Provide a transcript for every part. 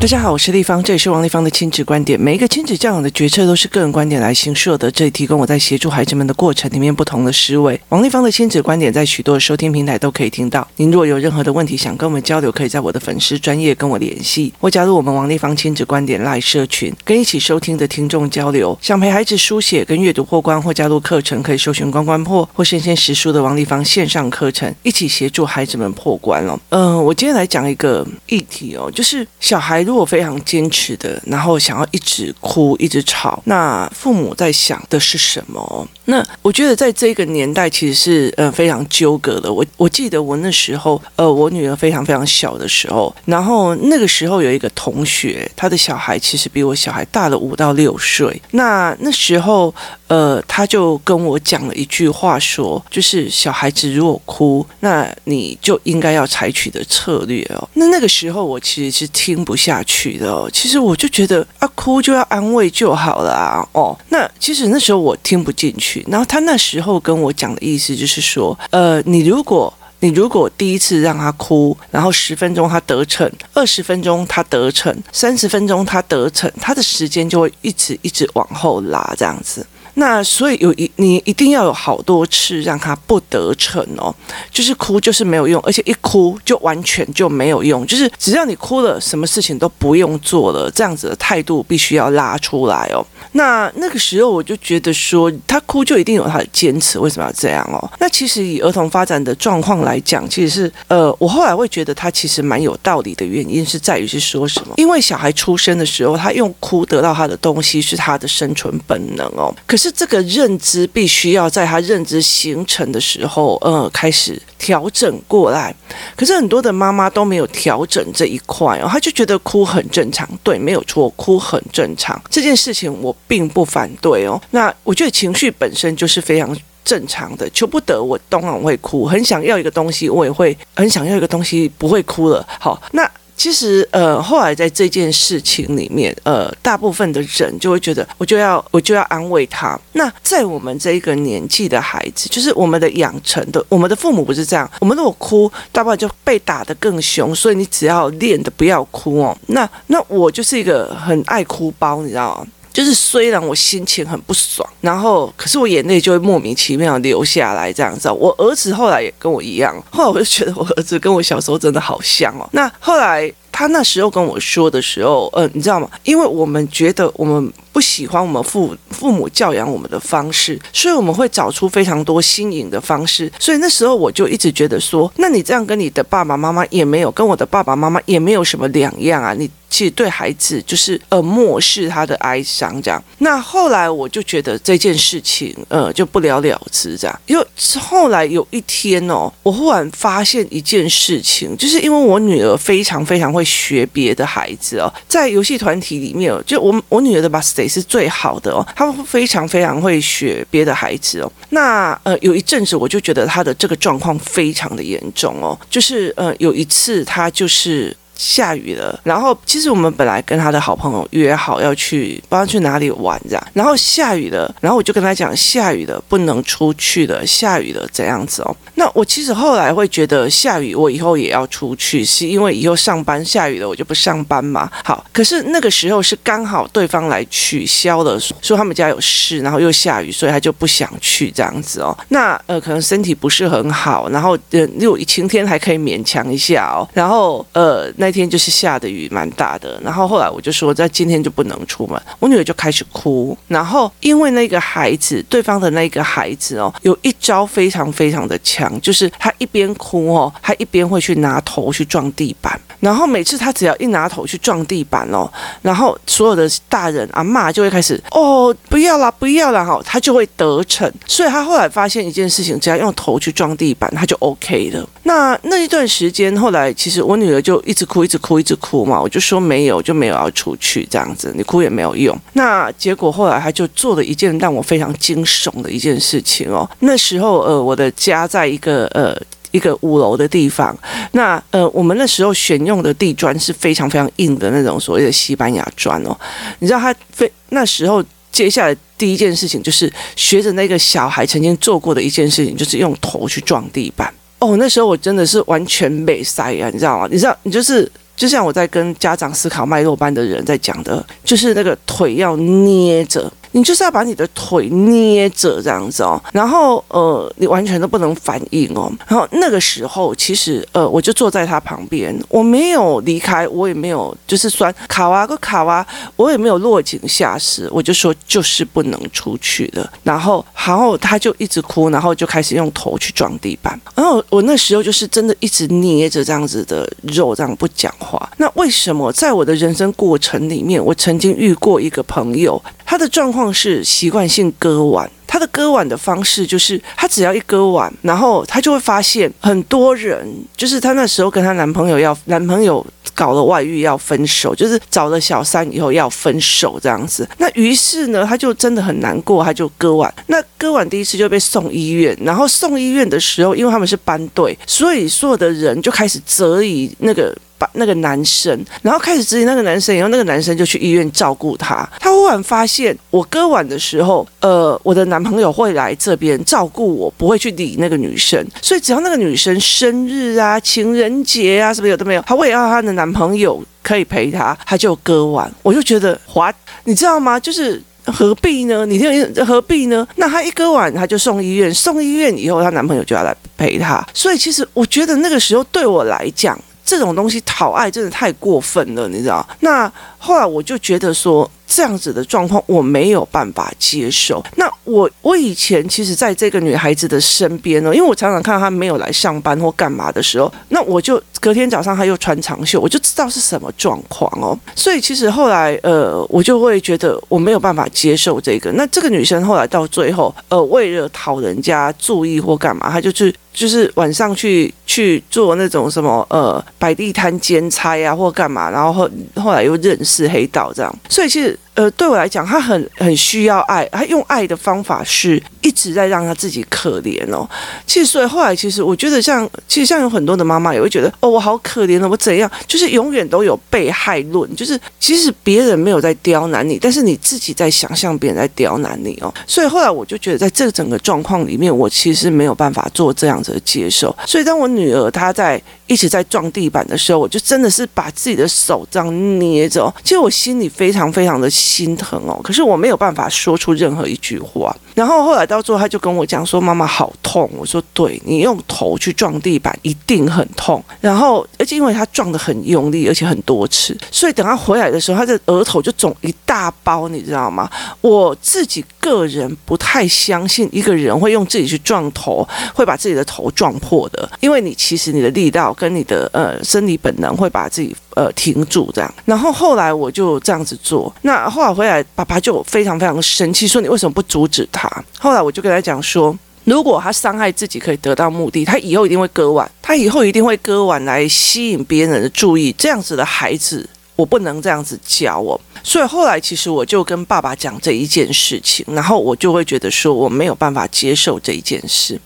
大家好，我是丽芳，这里是王立芳的亲子观点。每一个亲子教养的决策都是个人观点来形设的，这里提供我在协助孩子们的过程里面不同的思维。王立芳的亲子观点在许多的收听平台都可以听到。您若有任何的问题想跟我们交流，可以在我的粉丝专业跟我联系，或加入我们王立芳亲子观点赖社群，跟一起收听的听众交流。想陪孩子书写跟阅读破关，或加入课程，可以搜寻关关破或生鲜时书的王立芳线上课程，一起协助孩子们破关了。嗯、我今天来讲一个议题哦，就是小孩。如果非常坚持的，然后想要一直哭、一直吵，那父母在想的是什么？那我觉得在这个年代，其实是呃非常纠葛的。我我记得我那时候，呃，我女儿非常非常小的时候，然后那个时候有一个同学，他的小孩其实比我小孩大了五到六岁。那那时候，呃，他就跟我讲了一句话说，就是小孩子如果哭，那你就应该要采取的策略哦。那那个时候我其实是听不下去的哦。其实我就觉得啊，哭就要安慰就好了啊。哦，那其实那时候我听不进去。然后他那时候跟我讲的意思就是说，呃，你如果你如果第一次让他哭，然后十分钟他得逞，二十分钟他得逞，三十分钟他得逞，他的时间就会一直一直往后拉这样子。那所以有一你一定要有好多次让他不得逞哦，就是哭就是没有用，而且一哭就完全就没有用，就是只要你哭了，什么事情都不用做了，这样子的态度必须要拉出来哦。那那个时候我就觉得说，他哭就一定有他的坚持，为什么要这样哦？那其实以儿童发展的状况来讲，其实是呃，我后来会觉得他其实蛮有道理的原因是在于是说什么？因为小孩出生的时候，他用哭得到他的东西是他的生存本能哦，可是。这个认知必须要在他认知形成的时候，呃，开始调整过来。可是很多的妈妈都没有调整这一块哦，她就觉得哭很正常，对，没有错，哭很正常。这件事情我并不反对哦。那我觉得情绪本身就是非常正常的，求不得我当然会哭，很想要一个东西，我也会很想要一个东西，不会哭了。好，那。其实，呃，后来在这件事情里面，呃，大部分的人就会觉得，我就要，我就要安慰他。那在我们这一个年纪的孩子，就是我们的养成的，我们的父母不是这样。我们如果哭，大不了就被打得更凶。所以你只要练的不要哭哦。那那我就是一个很爱哭包，你知道吗？就是虽然我心情很不爽，然后可是我眼泪就会莫名其妙流下来这样子。我儿子后来也跟我一样，后来我就觉得我儿子跟我小时候真的好像哦。那后来他那时候跟我说的时候，呃，你知道吗？因为我们觉得我们不喜欢我们父父母教养我们的方式，所以我们会找出非常多新颖的方式。所以那时候我就一直觉得说，那你这样跟你的爸爸妈妈也没有，跟我的爸爸妈妈也没有什么两样啊，你。其实对孩子就是呃漠视他的哀伤这样，那后来我就觉得这件事情呃就不了了之这样，因为后来有一天哦，我忽然发现一件事情，就是因为我女儿非常非常会会学别的孩子哦，在游戏团体里面，就我我女儿的 birthday 是最好的哦，她非常非常会学别的孩子哦，那呃有一阵子我就觉得她的这个状况非常的严重哦，就是呃有一次她就是。下雨了，然后其实我们本来跟他的好朋友约好要去，不知道去哪里玩这样，然后下雨了，然后我就跟他讲下雨了，不能出去了，下雨了这样子哦。那我其实后来会觉得下雨，我以后也要出去，是因为以后上班下雨了，我就不上班嘛。好，可是那个时候是刚好对方来取消了，说他们家有事，然后又下雨，所以他就不想去这样子哦。那呃，可能身体不是很好，然后呃，如果晴天还可以勉强一下哦，然后呃那。那天就是下的雨蛮大的，然后后来我就说在今天就不能出门，我女儿就开始哭，然后因为那个孩子，对方的那个孩子哦，有一招非常非常的强，就是他一边哭哦，他一边会去拿头去撞地板，然后每次他只要一拿头去撞地板哦，然后所有的大人阿嬷就会开始哦不要啦不要啦哈，他就会得逞，所以他后来发现一件事情，只要用头去撞地板，他就 OK 了。那那一段时间后来，其实我女儿就一直哭。我一直哭，一直哭嘛，我就说没有，就没有要出去这样子，你哭也没有用。那结果后来他就做了一件让我非常惊悚的一件事情哦。那时候呃，我的家在一个呃一个五楼的地方，那呃我们那时候选用的地砖是非常非常硬的那种所谓的西班牙砖哦。你知道他非那时候接下来第一件事情就是学着那个小孩曾经做过的一件事情，就是用头去撞地板。哦，那时候我真的是完全被塞啊，你知道吗？你知道，你就是就像我在跟家长思考脉络班的人在讲的，就是那个腿要捏着。你就是要把你的腿捏着这样子哦，然后呃，你完全都不能反应哦。然后那个时候，其实呃，我就坐在他旁边，我没有离开，我也没有就是说卡哇个卡哇，我也没有落井下石，我就说就是不能出去了。然后，然后他就一直哭，然后就开始用头去撞地板。然后我那时候就是真的一直捏着这样子的肉，这样不讲话。那为什么在我的人生过程里面，我曾经遇过一个朋友？他的状况是习惯性割腕，他的割腕的方式就是，他只要一割腕，然后他就会发现很多人，就是他那时候跟他男朋友要，男朋友搞了外遇要分手，就是找了小三以后要分手这样子。那于是呢，他就真的很难过，他就割腕。那割腕第一次就被送医院，然后送医院的时候，因为他们是班队，所以所有的人就开始质疑那个。把那个男生，然后开始质疑那个男生，以后那个男生就去医院照顾他。他忽然发现，我割腕的时候，呃，我的男朋友会来这边照顾我，不会去理那个女生。所以只要那个女生生日啊、情人节啊，什么有都没有，他为了她的男朋友可以陪他，他就割腕。我就觉得，哇，你知道吗？就是何必呢？你听，何必呢？那她一割腕，她就送医院，送医院以后，她男朋友就要来陪她。所以其实我觉得那个时候对我来讲。这种东西讨爱真的太过分了，你知道？那后来我就觉得说，这样子的状况我没有办法接受。那我我以前其实在这个女孩子的身边呢，因为我常常看到她没有来上班或干嘛的时候，那我就隔天早上她又穿长袖，我就知道是什么状况哦。所以其实后来呃，我就会觉得我没有办法接受这个。那这个女生后来到最后呃，为了讨人家注意或干嘛，她就去。就是晚上去去做那种什么呃摆地摊兼差呀，或干嘛，然后后后来又认是黑道这样，所以其实。呃，对我来讲，他很很需要爱，他用爱的方法是一直在让他自己可怜哦。其实，所以后来，其实我觉得像，其实像有很多的妈妈也会觉得，哦，我好可怜哦，我怎样？就是永远都有被害论，就是其实别人没有在刁难你，但是你自己在想象别人在刁难你哦。所以后来我就觉得，在这整个状况里面，我其实没有办法做这样子的接受。所以当我女儿她在。一直在撞地板的时候，我就真的是把自己的手这样捏着，其实我心里非常非常的心疼哦，可是我没有办法说出任何一句话。然后后来到最后，他就跟我讲说：“妈妈好痛。”我说：“对，你用头去撞地板一定很痛。”然后而且因为他撞得很用力，而且很多次，所以等他回来的时候，他的额头就肿一大包，你知道吗？我自己个人不太相信一个人会用自己去撞头，会把自己的头撞破的，因为你其实你的力道。跟你的呃生理本能会把自己呃停住这样，然后后来我就这样子做，那后来回来爸爸就非常非常生气，说你为什么不阻止他？后来我就跟他讲说，如果他伤害自己可以得到目的，他以后一定会割腕，他以后一定会割腕来吸引别人的注意，这样子的孩子我不能这样子教我，所以后来其实我就跟爸爸讲这一件事情，然后我就会觉得说我没有办法接受这一件事。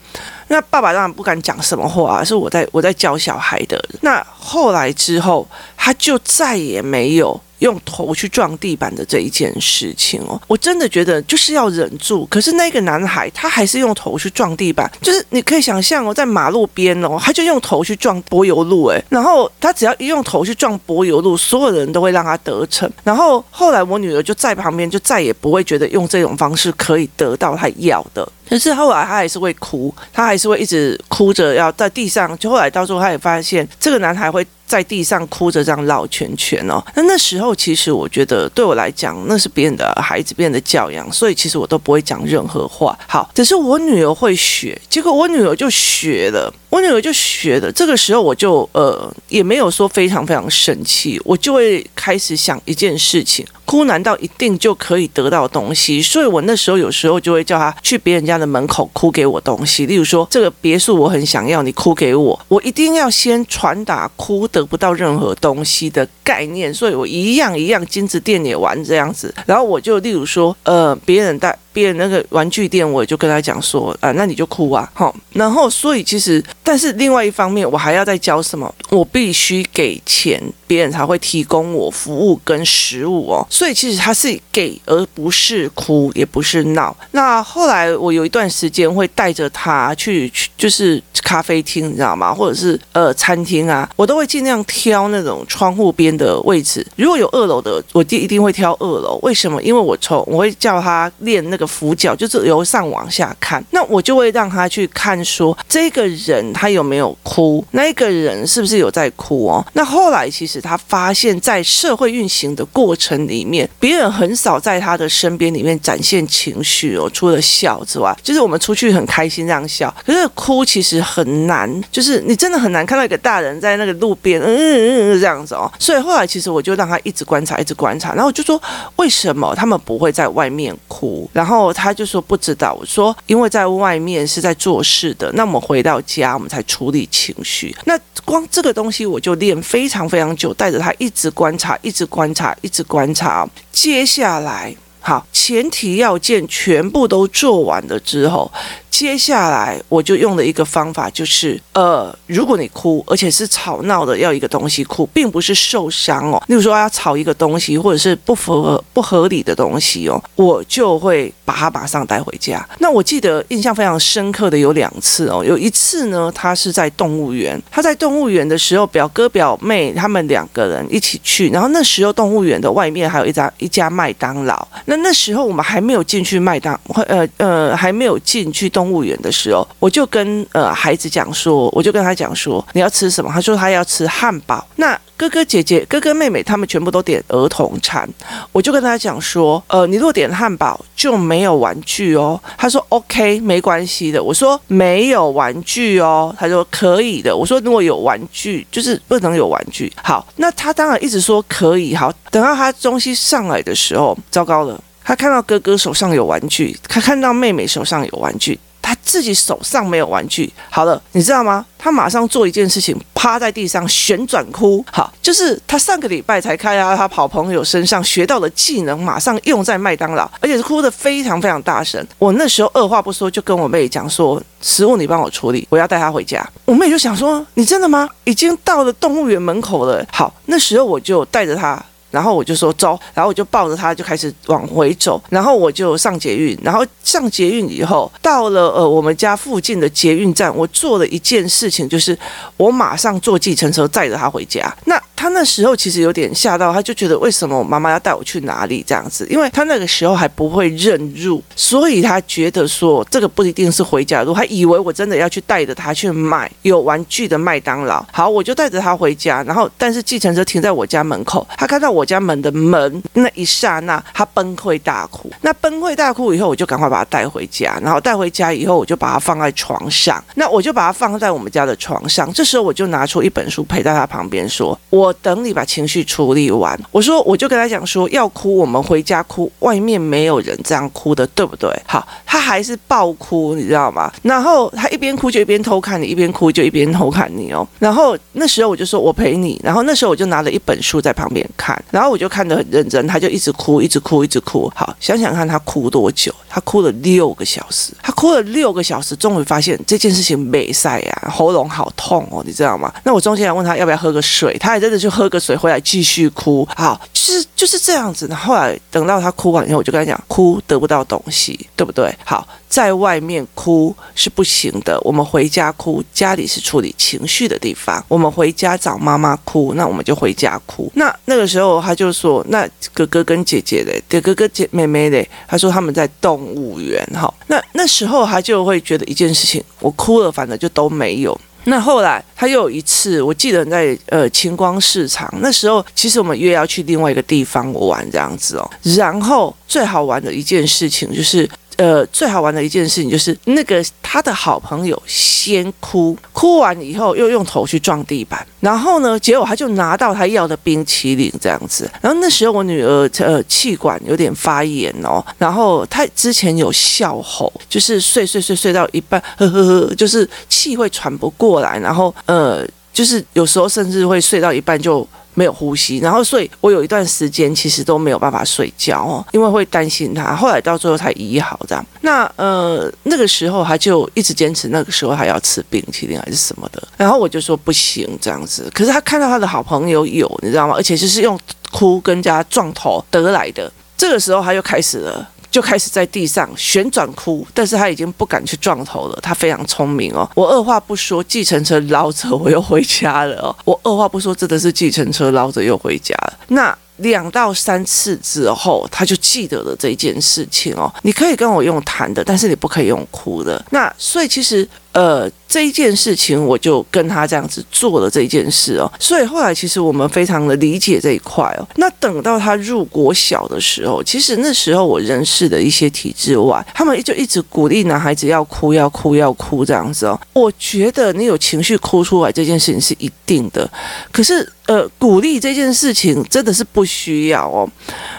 那爸爸当然不敢讲什么话，是我在我在教小孩的。那后来之后，他就再也没有用头去撞地板的这一件事情哦。我真的觉得就是要忍住。可是那个男孩他还是用头去撞地板，就是你可以想象哦，在马路边哦，他就用头去撞柏油路，诶，然后他只要一用头去撞柏油路，所有人都会让他得逞。然后后来我女儿就在旁边，就再也不会觉得用这种方式可以得到他要的。可是后来他还是会哭，他还是会一直哭着要在地上。就后来到最后，他也发现这个男孩会在地上哭着这样绕圈圈哦。那那时候其实我觉得对我来讲，那是别人的孩子，别人的教养，所以其实我都不会讲任何话。好，只是我女儿会学，结果我女儿就学了，我女儿就学了。这个时候我就呃也没有说非常非常生气，我就会开始想一件事情。哭难道一定就可以得到东西？所以我那时候有时候就会叫他去别人家的门口哭给我东西。例如说，这个别墅我很想要，你哭给我，我一定要先传达哭得不到任何东西的概念。所以我一样一样金子店也玩这样子。然后我就例如说，呃，别人带。别人那个玩具店，我就跟他讲说，啊，那你就哭啊，好，然后所以其实，但是另外一方面，我还要再教什么？我必须给钱别人才会提供我服务跟食物哦。所以其实他是给，而不是哭，也不是闹。那后来我有一段时间会带着他去，就是咖啡厅，你知道吗？或者是呃餐厅啊，我都会尽量挑那种窗户边的位置。如果有二楼的，我一定会挑二楼。为什么？因为我从我会叫他练那个俯角，就是由上往下看。那我就会让他去看说，这个人他有没有哭，那个人是不是有在哭哦？那后来其实他发现，在社会运行的过程里面，别人很少在他的身边里面展现情绪哦，除了笑之外，就是我们出去很开心这样笑，可是哭其实很难，就是你真的很难看到一个大人在那个路边嗯嗯嗯这样子哦。所以后来其实我就让他一直观察，一直观察，然后我就说为什么他们不会在外面哭？然后后他就说不知道。我说因为在外面是在做事的，那我们回到家我们才处理情绪。那光这个东西我就练非常非常久，带着他一直观察，一直观察，一直观察。接下来，好，前提要件全部都做完了之后。接下来我就用了一个方法，就是呃，如果你哭，而且是吵闹的，要一个东西哭，并不是受伤哦。例如说要吵一个东西，或者是不符合不合理的东西哦，我就会把它马上带回家。那我记得印象非常深刻的有两次哦，有一次呢，他是在动物园，他在动物园的时候，表哥表妹他们两个人一起去，然后那时候动物园的外面还有一家一家麦当劳，那那时候我们还没有进去麦当，呃呃，还没有进去动。物园的时候，我就跟呃孩子讲说，我就跟他讲说，你要吃什么？他说他要吃汉堡。那哥哥姐姐、哥哥妹妹他们全部都点儿童餐，我就跟他讲说，呃，你如果点汉堡就没有玩具哦。他说 OK，没关系的。我说没有玩具哦。他说可以的。我说如果有玩具，就是不能有玩具。好，那他当然一直说可以。好，等到他东西上来的时候，糟糕了，他看到哥哥手上有玩具，他看到妹妹手上有玩具。他自己手上没有玩具，好了，你知道吗？他马上做一件事情，趴在地上旋转哭。好，就是他上个礼拜才开啊，他跑朋友身上学到的技能，马上用在麦当劳，而且是哭得非常非常大声。我那时候二话不说就跟我妹讲说，食物你帮我处理，我要带他回家。我妹就想说，你真的吗？已经到了动物园门口了。好，那时候我就带着他。然后我就说走，然后我就抱着他就开始往回走，然后我就上捷运，然后上捷运以后到了呃我们家附近的捷运站，我做了一件事情，就是我马上坐计程车载着他回家。那他那时候其实有点吓到，他就觉得为什么我妈妈要带我去哪里这样子？因为他那个时候还不会认路，所以他觉得说这个不一定是回家的路，还以为我真的要去带着他去买有玩具的麦当劳。好，我就带着他回家，然后但是计程车停在我家门口，他看到。我家门的门那一刹那，他崩溃大哭。那崩溃大哭以后，我就赶快把他带回家。然后带回家以后，我就把他放在床上。那我就把他放在我们家的床上。这时候我就拿出一本书陪在他旁边，说：“我等你把情绪处理完。”我说，我就跟他讲说：“要哭，我们回家哭，外面没有人这样哭的，对不对？”好，他还是爆哭，你知道吗？然后他一边哭就一边偷看你，一边哭就一边偷看你哦。然后那时候我就说：“我陪你。”然后那时候我就拿了一本书在旁边看。然后我就看得很认真，他就一直哭，一直哭，一直哭。好，想想看他哭多久？他哭了六个小时。他哭了六个小时，终于发现这件事情没晒呀，喉咙好痛哦，你知道吗？那我中间还问他要不要喝个水，他还真的就喝个水回来继续哭。好，就是就是这样子。后来等到他哭完以后，我就跟他讲，哭得不到东西，对不对？好。在外面哭是不行的，我们回家哭，家里是处理情绪的地方。我们回家找妈妈哭，那我们就回家哭。那那个时候他就说：“那哥哥跟姐姐嘞，哥哥跟姐妹妹嘞。”他说他们在动物园。好，那那时候他就会觉得一件事情，我哭了，反正就都没有。那后来他又有一次，我记得在呃晴光市场，那时候其实我们约要去另外一个地方玩这样子哦。然后最好玩的一件事情就是。呃，最好玩的一件事情就是那个他的好朋友先哭，哭完以后又用头去撞地板，然后呢，结果他就拿到他要的冰淇淋这样子。然后那时候我女儿呃气管有点发炎哦，然后她之前有笑吼，就是睡睡睡睡到一半，呵呵呵，就是气会喘不过来，然后呃，就是有时候甚至会睡到一半就。没有呼吸，然后所以我有一段时间其实都没有办法睡觉哦，因为会担心他。后来到最后才医好这样。那呃那个时候他就一直坚持，那个时候还要吃冰淇淋还是什么的，然后我就说不行这样子。可是他看到他的好朋友有，你知道吗？而且就是用哭跟人家撞头得来的。这个时候他又开始了。就开始在地上旋转哭，但是他已经不敢去撞头了。他非常聪明哦，我二话不说，计程车捞着我又回家了哦。我二话不说，真的是计程车捞着又回家了。那两到三次之后，他就记得了这件事情哦。你可以跟我用谈的，但是你不可以用哭的。那所以其实。呃，这一件事情，我就跟他这样子做了这件事哦，所以后来其实我们非常的理解这一块哦。那等到他入国小的时候，其实那时候我认识的一些体制外，他们就一直鼓励男孩子要哭，要哭，要哭这样子哦。我觉得你有情绪哭出来这件事情是一定的，可是呃，鼓励这件事情真的是不需要哦。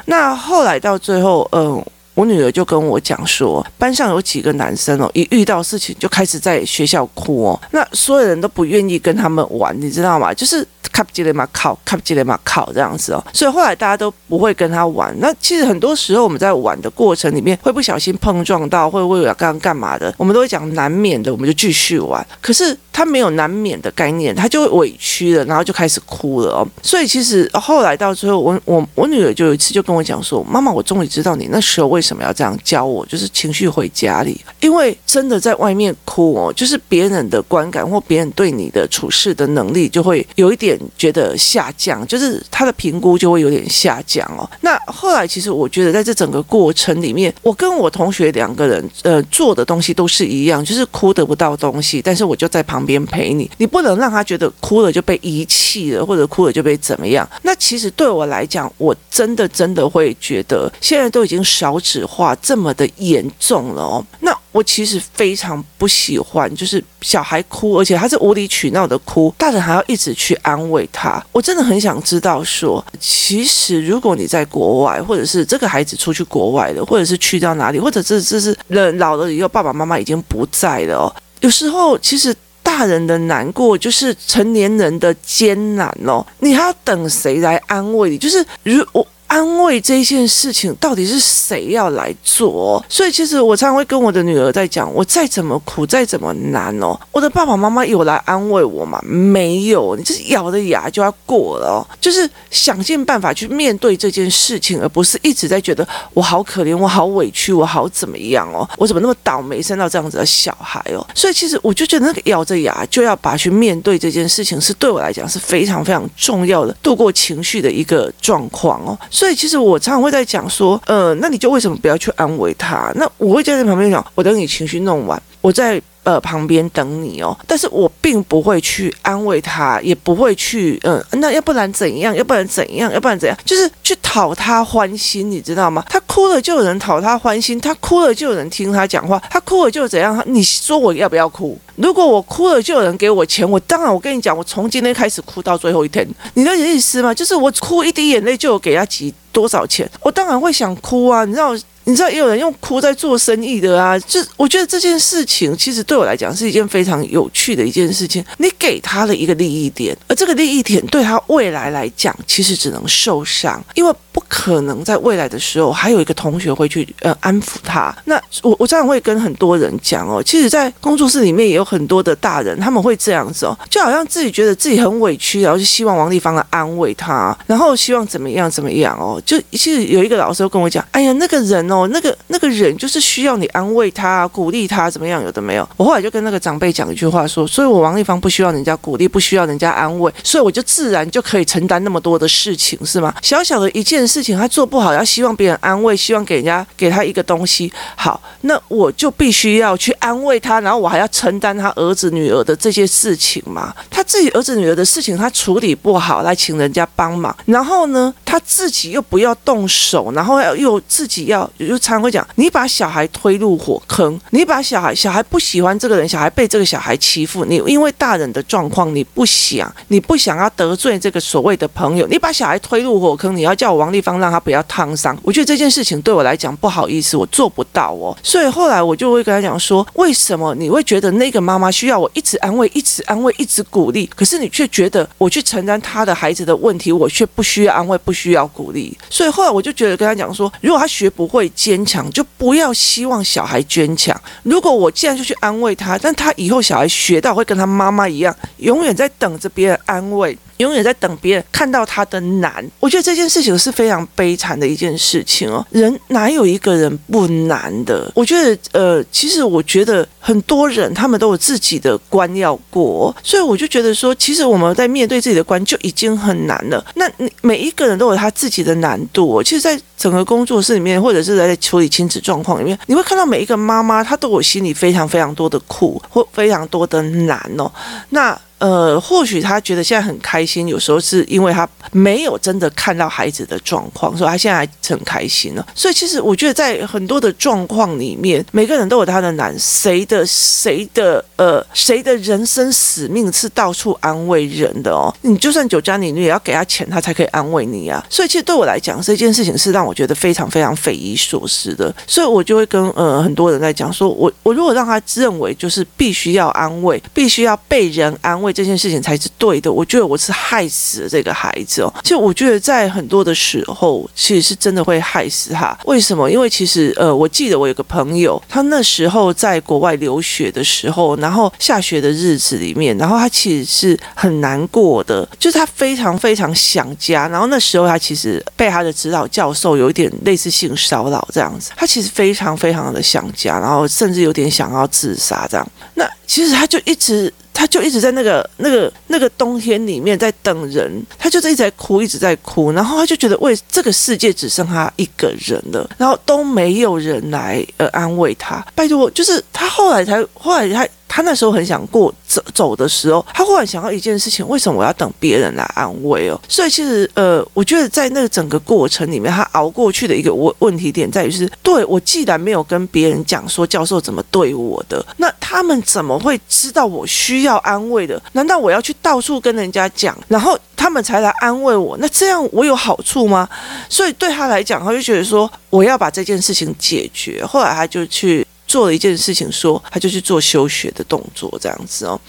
那后来到最后，嗯、我女儿就跟我讲说，班上有几个男生哦，一遇到事情就开始在学校哭哦，那所有人都不愿意跟他们玩，你知道吗？就是。卡不吉雷马考，卡不吉雷马考这样子哦，所以后来大家都不会跟他玩。那其实很多时候我们在玩的过程里面，会不小心碰撞到，会为了刚刚干嘛的，我们都会讲难免的，我们就继续玩。可是他没有难免的概念，他就会委屈了，然后就开始哭了哦。所以其实后来到最后，我我我女儿就有一次就跟我讲说：“妈妈，我终于知道你那时候为为什么要这样教我，就是情绪回家里，因为真的在外面哭哦，就是别人的观感或别人对你的处事的能力就会有一点。”觉得下降，就是他的评估就会有点下降哦。那后来其实我觉得在这整个过程里面，我跟我同学两个人呃做的东西都是一样，就是哭得不到东西，但是我就在旁边陪你。你不能让他觉得哭了就被遗弃了，或者哭了就被怎么样。那其实对我来讲，我真的真的会觉得现在都已经少化这么的严重了哦。那我其实非常不喜欢，就是小孩哭，而且他是无理取闹的哭，大人还要一直去安慰他。我真的很想知道说，其实如果你在国外，或者是这个孩子出去国外了，或者是去到哪里，或者这这是人老了以后，爸爸妈妈已经不在了哦。有时候其实大人的难过就是成年人的艰难哦，你还要等谁来安慰你？就是如我。安慰这一件事情到底是谁要来做？所以其实我常常会跟我的女儿在讲，我再怎么苦，再怎么难哦，我的爸爸妈妈有来安慰我吗？没有，你就是咬着牙就要过了哦，就是想尽办法去面对这件事情，而不是一直在觉得我好可怜，我好委屈，我好怎么样哦，我怎么那么倒霉生到这样子的小孩哦？所以其实我就觉得那个咬着牙就要把去面对这件事情，是对我来讲是非常非常重要的度过情绪的一个状况哦。所以其实我常常会在讲说，呃，那你就为什么不要去安慰他？那我会站在旁边讲，我等你情绪弄完，我再呃旁边等你哦。但是我并不会去安慰他，也不会去，嗯、那要不然怎样？要不然怎样？要不然怎样？就是去讨他欢心，你知道吗？他哭了就有人讨他欢心，他哭了就有人听他讲话，他哭了就怎样？你说我要不要哭？如果我哭了，就有人给我钱。我当然，我跟你讲，我从今天开始哭到最后一天。你的意思吗？就是我哭一滴眼泪，就有给他几多少钱？我当然会想哭啊，你知道。你知道也有人用哭在做生意的啊，就我觉得这件事情其实对我来讲是一件非常有趣的一件事情。你给他了一个利益点，而这个利益点对他未来来讲，其实只能受伤，因为不可能在未来的时候还有一个同学会去呃安抚他。那我我这样会跟很多人讲哦，其实，在工作室里面也有很多的大人，他们会这样子哦，就好像自己觉得自己很委屈，然后就希望王丽芳来安慰他，然后希望怎么样怎么样哦。就其实有一个老师跟我讲，哎呀，那个人哦。那个那个人就是需要你安慰他、鼓励他，怎么样？有的没有。我后来就跟那个长辈讲一句话说，所以我王丽芳不需要人家鼓励，不需要人家安慰，所以我就自然就可以承担那么多的事情，是吗？小小的一件事情，他做不好，要希望别人安慰，希望给人家给他一个东西，好，那我就必须要去安慰他，然后我还要承担他儿子女儿的这些事情嘛。他自己儿子女儿的事情他处理不好，来请人家帮忙，然后呢，他自己又不要动手，然后又自己要。就常常会讲，你把小孩推入火坑，你把小孩小孩不喜欢这个人，小孩被这个小孩欺负，你因为大人的状况，你不想，你不想要得罪这个所谓的朋友，你把小孩推入火坑，你要叫我王地方让他不要烫伤，我觉得这件事情对我来讲不好意思，我做不到哦。所以后来我就会跟他讲说，为什么你会觉得那个妈妈需要我一直安慰，一直安慰，一直鼓励，可是你却觉得我去承担他的孩子的问题，我却不需要安慰，不需要鼓励。所以后来我就觉得跟他讲说，如果他学不会坚强，就不要希望小孩坚强。如果我既然就去安慰他，但他以后小孩学到会跟他妈妈一样，永远在等着别人安慰。永远在等别人看到他的难，我觉得这件事情是非常悲惨的一件事情哦。人哪有一个人不难的？我觉得，呃，其实我觉得很多人他们都有自己的关要过，所以我就觉得说，其实我们在面对自己的关就已经很难了。那你每一个人都有他自己的难度哦。其实，在整个工作室里面，或者是在处理亲子状况里面，你会看到每一个妈妈，她都有心里非常非常多的苦或非常多的难哦。那。呃，或许他觉得现在很开心，有时候是因为他没有真的看到孩子的状况，所以他现在还很开心呢。所以其实我觉得，在很多的状况里面，每个人都有他的难。谁的谁的呃，谁的人生使命是到处安慰人的哦？你就算酒家女，你也要给他钱，他才可以安慰你啊。所以其实对我来讲，这件事情是让我觉得非常非常匪夷所思的。所以我就会跟呃很多人在讲说，我我如果让他认为就是必须要安慰，必须要被人安慰。这件事情才是对的，我觉得我是害死了这个孩子哦。就我觉得在很多的时候，其实是真的会害死他。为什么？因为其实呃，我记得我有个朋友，他那时候在国外留学的时候，然后下学的日子里面，然后他其实是很难过的，就是他非常非常想家。然后那时候他其实被他的指导教授有一点类似性骚扰这样子，他其实非常非常的想家，然后甚至有点想要自杀这样。那其实他就一直。他就一直在那个、那个、那个冬天里面在等人，他就是一直在哭，一直在哭，然后他就觉得为这个世界只剩他一个人了，然后都没有人来呃安慰他。拜托，就是他后来才后来他。他那时候很想过走走的时候，他忽然想到一件事情：为什么我要等别人来安慰哦？所以其实呃，我觉得在那个整个过程里面，他熬过去的一个问问题点在于是：对，我既然没有跟别人讲说教授怎么对我的，那他们怎么会知道我需要安慰的？难道我要去到处跟人家讲，然后他们才来安慰我？那这样我有好处吗？所以对他来讲，他就觉得说我要把这件事情解决。后来他就去。做了一件事情，说他就去做休学的动作，这样子哦，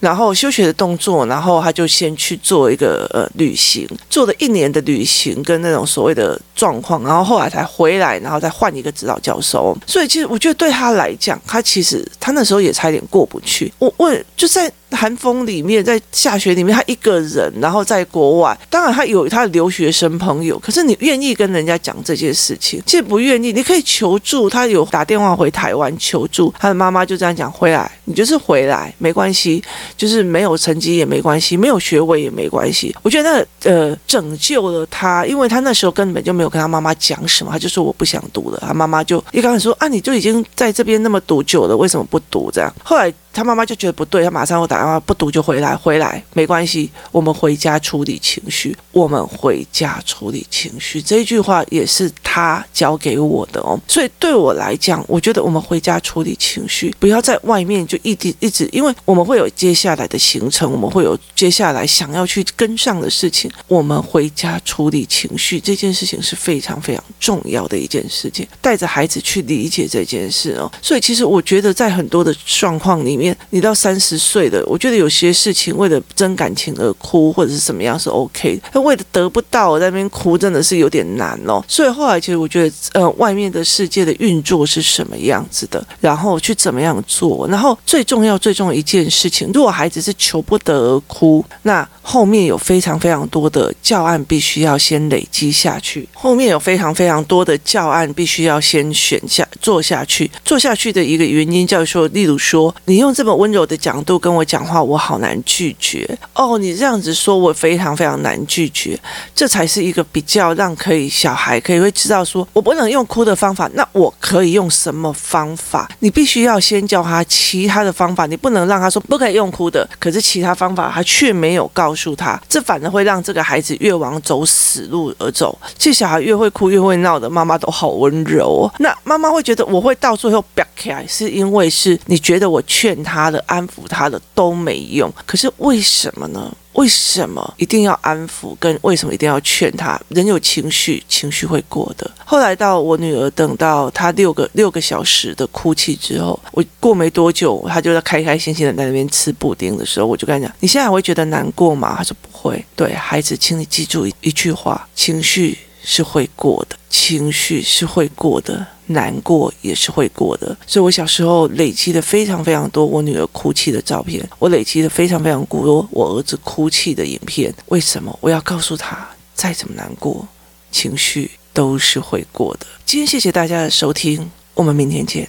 然后休学的动作，然后他就先去做一个呃旅行，做了一年的旅行跟那种所谓的状况，然后后来才回来，然后再换一个指导教授。所以其实我觉得对他来讲，他其实他那时候也差点过不去。我问就在。寒风里面，在下雪里面，他一个人，然后在国外。当然，他有他的留学生朋友。可是，你愿意跟人家讲这件事情？其实不愿意。你可以求助，他有打电话回台湾求助。他的妈妈就这样讲：回来，你就是回来，没关系，就是没有成绩也没关系，没有学位也没关系。我觉得那呃，拯救了他，因为他那时候根本就没有跟他妈妈讲什么，他就说我不想读了。他妈妈就一开始说啊，你就已经在这边那么读久了，为什么不读？这样后来。他妈妈就觉得不对，他马上会打电话，不读就回来，回来没关系，我们回家处理情绪，我们回家处理情绪。这一句话也是他教给我的哦，所以对我来讲，我觉得我们回家处理情绪，不要在外面就一直一直，因为我们会有接下来的行程，我们会有接下来想要去跟上的事情，我们回家处理情绪这件事情是非常非常重要的一件事情，带着孩子去理解这件事哦。所以其实我觉得在很多的状况里面。你到三十岁的，我觉得有些事情为了真感情而哭，或者是什么样是 OK 的，但为了得不到我在那边哭，真的是有点难哦。所以后来其实我觉得，呃，外面的世界的运作是什么样子的，然后去怎么样做，然后最重要最重要一件事情，如果孩子是求不得而哭，那后面有非常非常多的教案必须要先累积下去，后面有非常非常多的教案必须要先选下做下去，做下去的一个原因叫做，例如说你用。这么温柔的角度跟我讲话，我好难拒绝哦。你这样子说，我非常非常难拒绝。这才是一个比较让可以小孩可以会知道说，我不能用哭的方法，那我可以用什么方法？你必须要先教他其他的方法，你不能让他说不可以用哭的，可是其他方法他却没有告诉他，这反而会让这个孩子越往走死路而走。其实小孩越会哭越会闹的，妈妈都好温柔。那妈妈会觉得我会到最后飙起来，是因为是你觉得我劝他的、安抚他的都没用。可是为什么呢？为什么一定要安抚？跟为什么一定要劝他？人有情绪，情绪会过的。后来到我女儿等到她六个六个小时的哭泣之后，我过没多久，她就在开开心心的在那边吃布丁的时候，我就跟她讲：“你现在还会觉得难过吗？”她说：“不会。”对，孩子，请你记住一一句话：情绪是会过的，情绪是会过的。难过也是会过的，所以我小时候累积了非常非常多我女儿哭泣的照片，我累积了非常非常多我儿子哭泣的影片。为什么？我要告诉他，再怎么难过，情绪都是会过的。今天谢谢大家的收听，我们明天见。